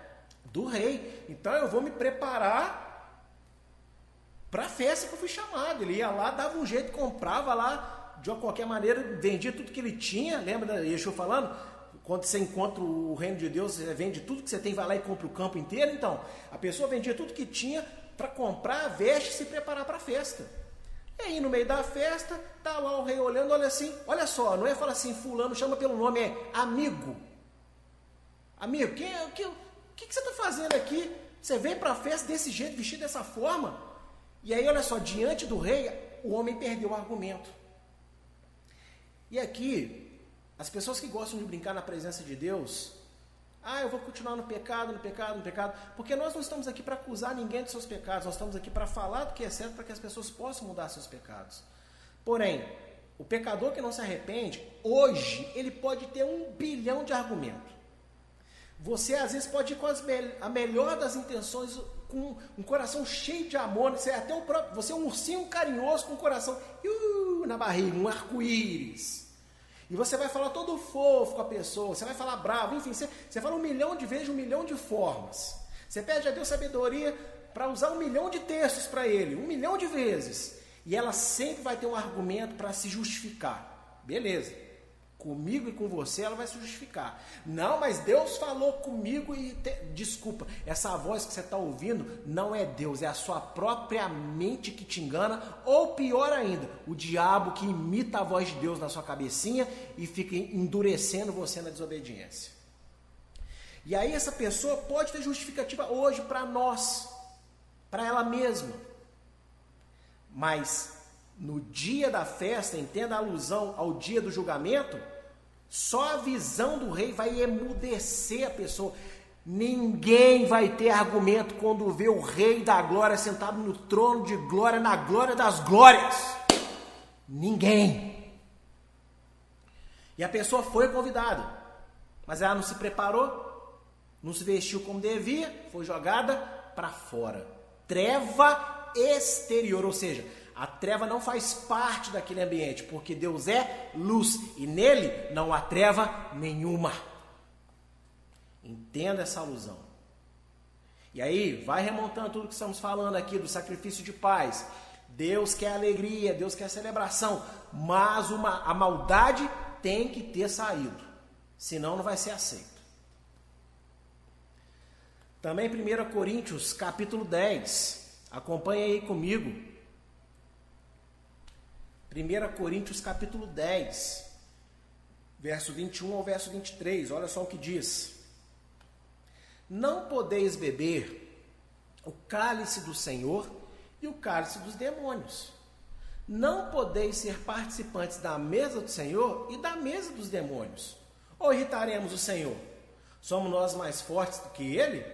do rei. Então eu vou me preparar para a festa que eu fui chamado. Ele ia lá, dava um jeito, comprava lá, de qualquer maneira, vendia tudo que ele tinha. Lembra da Yeshua falando? Quando você encontra o reino de Deus, você vende tudo que você tem, vai lá e compra o campo inteiro. Então, a pessoa vendia tudo que tinha para comprar a veste e se preparar para a festa. E aí, no meio da festa, tá lá o rei olhando, olha assim, olha só, não é falar assim, fulano chama pelo nome, é amigo. Amigo, é, quem, que, que você está fazendo aqui? Você vem para a festa desse jeito, vestido dessa forma? E aí, olha só, diante do rei, o homem perdeu o argumento. E aqui, as pessoas que gostam de brincar na presença de Deus, ah, eu vou continuar no pecado, no pecado, no pecado, porque nós não estamos aqui para acusar ninguém dos seus pecados, nós estamos aqui para falar do que é certo para que as pessoas possam mudar seus pecados. Porém, o pecador que não se arrepende, hoje, ele pode ter um bilhão de argumentos. Você às vezes pode ir com me a melhor das intenções, com um coração cheio de amor. Você é até o próprio, você é um ursinho carinhoso com o coração uh, na barriga, um arco-íris. E você vai falar todo fofo com a pessoa, você vai falar bravo, enfim, você, você fala um milhão de vezes, um milhão de formas. Você pede a Deus sabedoria para usar um milhão de textos para ele, um milhão de vezes. E ela sempre vai ter um argumento para se justificar. Beleza. Comigo e com você ela vai se justificar. Não, mas Deus falou comigo e. Te... Desculpa, essa voz que você está ouvindo não é Deus, é a sua própria mente que te engana, ou pior ainda, o diabo que imita a voz de Deus na sua cabecinha e fica endurecendo você na desobediência. E aí essa pessoa pode ter justificativa hoje para nós, para ela mesma. Mas no dia da festa, entenda a alusão ao dia do julgamento, só a visão do rei vai emudecer a pessoa. Ninguém vai ter argumento quando vê o rei da glória sentado no trono de glória, na glória das glórias. Ninguém. E a pessoa foi convidada, mas ela não se preparou, não se vestiu como devia, foi jogada para fora. Treva exterior, ou seja, a treva não faz parte daquele ambiente, porque Deus é luz e nele não há treva nenhuma. Entenda essa alusão. E aí, vai remontando tudo que estamos falando aqui do sacrifício de paz. Deus quer alegria, Deus quer celebração, mas uma, a maldade tem que ter saído, senão não vai ser aceito. Também 1 Coríntios, capítulo 10. Acompanhe aí comigo. 1 Coríntios capítulo 10, verso 21 ao verso 23, olha só o que diz. Não podeis beber o cálice do Senhor e o cálice dos demônios. Não podeis ser participantes da mesa do Senhor e da mesa dos demônios. Ou irritaremos o Senhor? Somos nós mais fortes do que ele?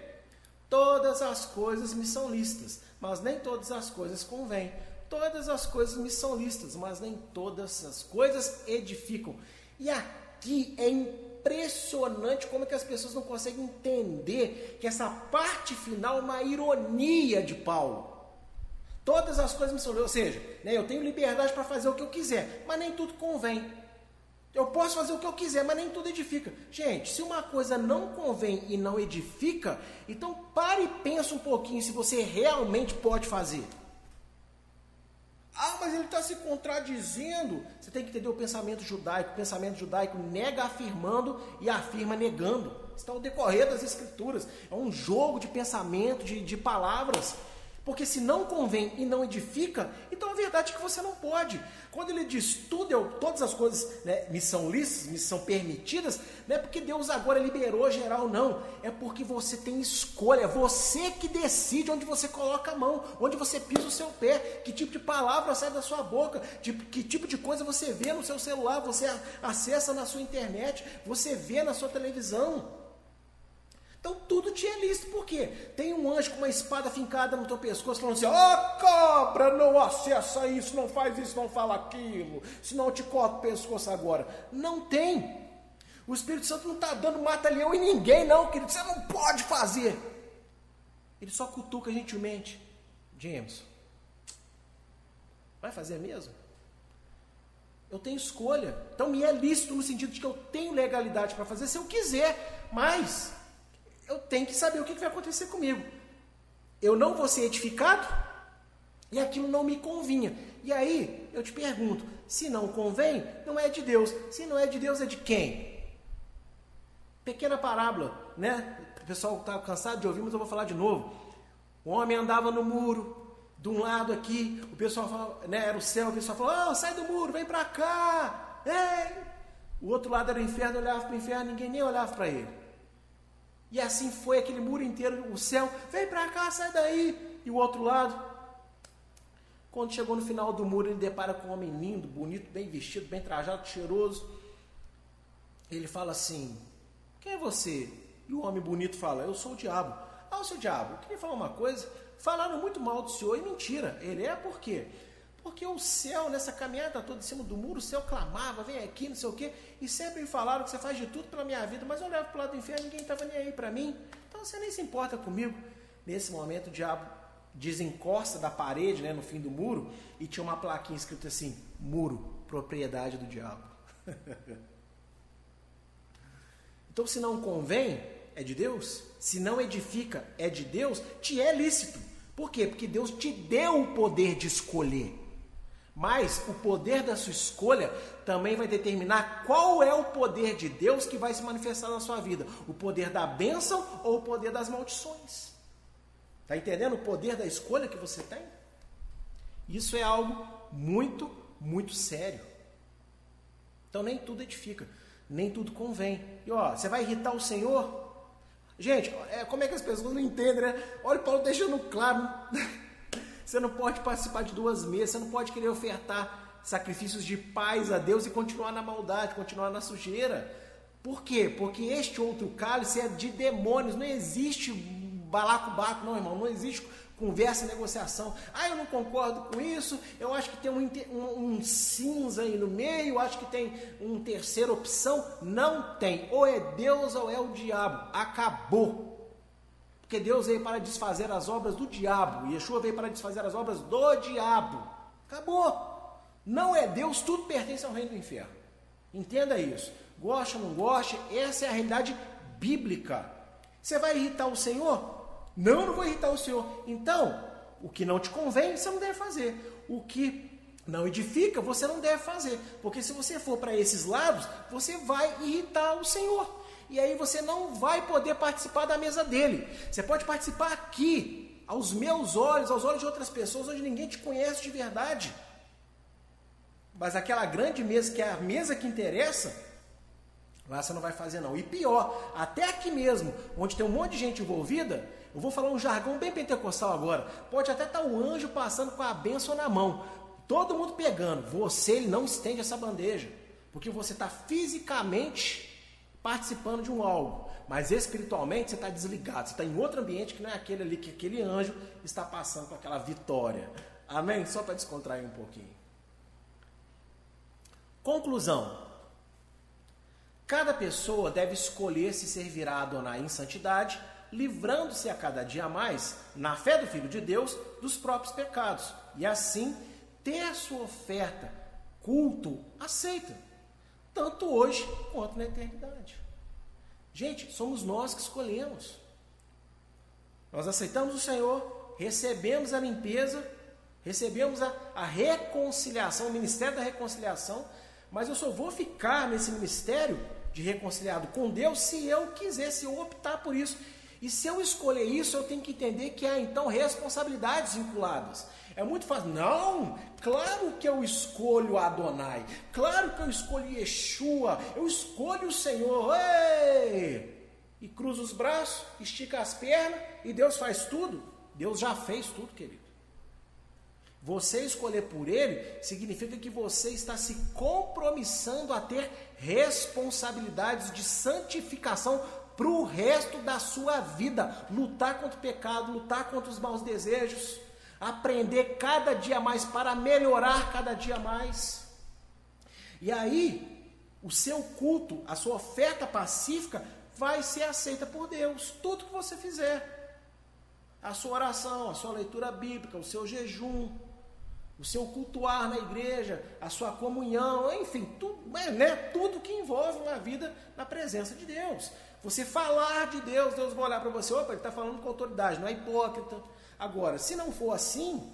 Todas as coisas me são listas, mas nem todas as coisas convêm. Todas as coisas me são listas, mas nem todas as coisas edificam. E aqui é impressionante como é que as pessoas não conseguem entender que essa parte final é uma ironia de Paulo. Todas as coisas me são listas, ou seja, né, eu tenho liberdade para fazer o que eu quiser, mas nem tudo convém. Eu posso fazer o que eu quiser, mas nem tudo edifica. Gente, se uma coisa não convém e não edifica, então pare e pense um pouquinho se você realmente pode fazer. Ah, mas ele está se contradizendo. Você tem que entender o pensamento judaico. O pensamento judaico nega afirmando e afirma negando. Está ao decorrer das escrituras. É um jogo de pensamento, de, de palavras. Porque se não convém e não edifica, então a verdade é que você não pode. Quando ele diz tudo, todas as coisas né, me são lícitas, me são permitidas, não é porque Deus agora liberou geral, não. É porque você tem escolha, você que decide onde você coloca a mão, onde você pisa o seu pé, que tipo de palavra sai da sua boca, de, que tipo de coisa você vê no seu celular, você acessa na sua internet, você vê na sua televisão. Então tudo é lícito, por quê? Tem um anjo com uma espada fincada no teu pescoço falando assim: Ó oh, cobra, não acessa isso, não faz isso, não fala aquilo, senão eu te corto o pescoço agora. Não tem. O Espírito Santo não está dando mata-leão em ninguém, não, querido. Você não pode fazer. Ele só cutuca gentilmente. James, vai fazer mesmo? Eu tenho escolha. Então me é lícito no sentido de que eu tenho legalidade para fazer se eu quiser. Mas eu tenho que saber o que vai acontecer comigo. Eu não vou ser edificado e aquilo não me convinha. E aí eu te pergunto: se não convém, não é de Deus. Se não é de Deus, é de quem? Pequena parábola, né? O pessoal está cansado de ouvir, mas eu vou falar de novo. O homem andava no muro, de um lado aqui, o pessoal falava, né, era o céu, o pessoal falava, oh, sai do muro, vem para cá. Ei! O outro lado era o inferno, olhava para o inferno, ninguém nem olhava para ele. E assim foi aquele muro inteiro, o céu, vem para cá, sai daí. E o outro lado. Quando chegou no final do muro, ele depara com um homem lindo, bonito, bem vestido, bem trajado, cheiroso. Ele fala assim: Quem é você? E o homem bonito fala: Eu sou o diabo. Ah, o seu diabo, eu queria falar uma coisa. Falaram muito mal do senhor e mentira. Ele é por quê? Porque o céu, nessa caminhada toda em cima do muro, o céu clamava, vem aqui, não sei o quê, e sempre me falaram que você faz de tudo pela minha vida, mas eu olhava para o lado do inferno, ninguém estava nem aí para mim, então você nem se importa comigo. Nesse momento, o diabo desencosta da parede, né, no fim do muro, e tinha uma plaquinha escrita assim: muro, propriedade do diabo. *laughs* então, se não convém, é de Deus. Se não edifica, é de Deus, te é lícito. Por quê? Porque Deus te deu o poder de escolher. Mas o poder da sua escolha também vai determinar qual é o poder de Deus que vai se manifestar na sua vida: o poder da bênção ou o poder das maldições. Está entendendo o poder da escolha que você tem? Isso é algo muito, muito sério. Então nem tudo edifica, nem tudo convém. E ó, você vai irritar o Senhor? Gente, é, como é que as pessoas não entendem, né? Olha o Paulo deixando claro. *laughs* Você não pode participar de duas mesas, você não pode querer ofertar sacrifícios de paz a Deus e continuar na maldade, continuar na sujeira. Por quê? Porque este outro cálice é de demônios, não existe balaco-baco, não, irmão, não existe conversa e negociação. Ah, eu não concordo com isso, eu acho que tem um, um, um cinza aí no meio, acho que tem uma terceira opção. Não tem. Ou é Deus ou é o diabo. Acabou. Porque Deus veio para desfazer as obras do diabo. E Yeshua veio para desfazer as obras do diabo. Acabou. Não é Deus, tudo pertence ao reino do inferno. Entenda isso. Goste ou não goste, essa é a realidade bíblica. Você vai irritar o Senhor? Não, não vou irritar o Senhor. Então, o que não te convém, você não deve fazer. O que não edifica, você não deve fazer. Porque se você for para esses lados, você vai irritar o Senhor e aí você não vai poder participar da mesa dele. Você pode participar aqui, aos meus olhos, aos olhos de outras pessoas, onde ninguém te conhece de verdade. Mas aquela grande mesa, que é a mesa que interessa, lá você não vai fazer não. E pior, até aqui mesmo, onde tem um monte de gente envolvida, eu vou falar um jargão bem pentecostal agora. Pode até estar o anjo passando com a bênção na mão. Todo mundo pegando. Você ele não estende essa bandeja. Porque você está fisicamente participando de um algo, mas espiritualmente você está desligado, você está em outro ambiente que não é aquele ali que aquele anjo está passando com aquela vitória. Amém? Só para descontrair um pouquinho. Conclusão. Cada pessoa deve escolher se servirá a Adonai em santidade, livrando-se a cada dia mais, na fé do Filho de Deus, dos próprios pecados, e assim ter a sua oferta, culto, aceita tanto hoje quanto na eternidade. Gente, somos nós que escolhemos. Nós aceitamos o Senhor, recebemos a limpeza, recebemos a, a reconciliação, o ministério da reconciliação, mas eu só vou ficar nesse ministério de reconciliado com Deus se eu quiser, se eu optar por isso. E se eu escolher isso, eu tenho que entender que há então responsabilidades vinculadas. É muito fácil. Não, claro que eu escolho Adonai. Claro que eu escolho Yeshua. Eu escolho o Senhor. Ei! E cruza os braços, estica as pernas e Deus faz tudo. Deus já fez tudo, querido. Você escolher por Ele significa que você está se compromissando a ter responsabilidades de santificação para o resto da sua vida. Lutar contra o pecado, lutar contra os maus desejos aprender cada dia mais para melhorar cada dia mais. E aí, o seu culto, a sua oferta pacífica vai ser aceita por Deus, tudo que você fizer. A sua oração, a sua leitura bíblica, o seu jejum, o seu cultuar na igreja, a sua comunhão, enfim, tudo, é, né, tudo que envolve uma vida na presença de Deus. Você falar de Deus, Deus vai olhar para você, opa, ele está falando com autoridade, não é hipócrita, Agora, se não for assim,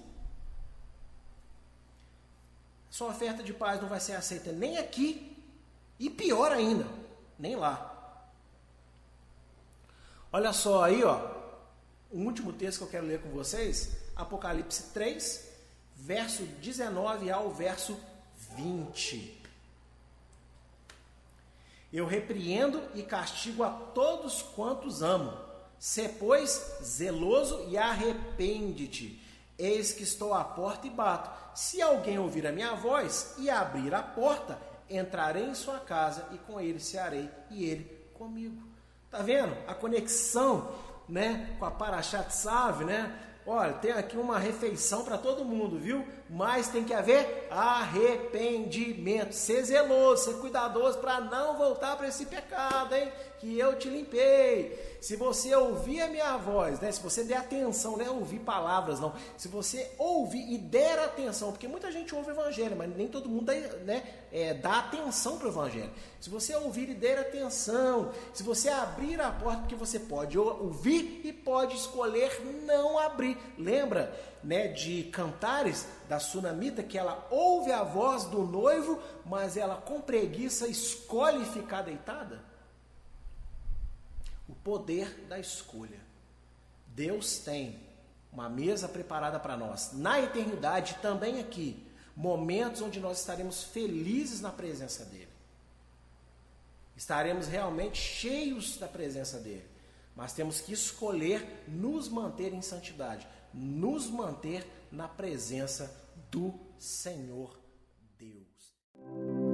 sua oferta de paz não vai ser aceita nem aqui e pior ainda, nem lá. Olha só aí, ó, o último texto que eu quero ler com vocês, Apocalipse 3, verso 19 ao verso 20. Eu repreendo e castigo a todos quantos amo Se, pois, zeloso e arrepende-te. Eis que estou à porta e bato. Se alguém ouvir a minha voz e abrir a porta, entrarei em sua casa e com ele cearei e ele comigo. Tá vendo? A conexão, né, com a Parashat Save, né? Olha, tem aqui uma refeição para todo mundo, viu? Mas tem que haver arrependimento. Ser zeloso, ser cuidadoso para não voltar para esse pecado, hein? Que eu te limpei. Se você ouvir a minha voz, né? Se você der atenção, não é ouvir palavras, não. Se você ouvir e der atenção, porque muita gente ouve o evangelho, mas nem todo mundo né, é, dá atenção para o evangelho. Se você ouvir e der atenção, se você abrir a porta, porque você pode ouvir e pode escolher não abrir. Lembra, né, de Cantares da Sunamita que ela ouve a voz do noivo, mas ela com preguiça escolhe ficar deitada? o poder da escolha. Deus tem uma mesa preparada para nós na eternidade, também aqui, momentos onde nós estaremos felizes na presença dele. Estaremos realmente cheios da presença dele. Mas temos que escolher nos manter em santidade, nos manter na presença do Senhor Deus.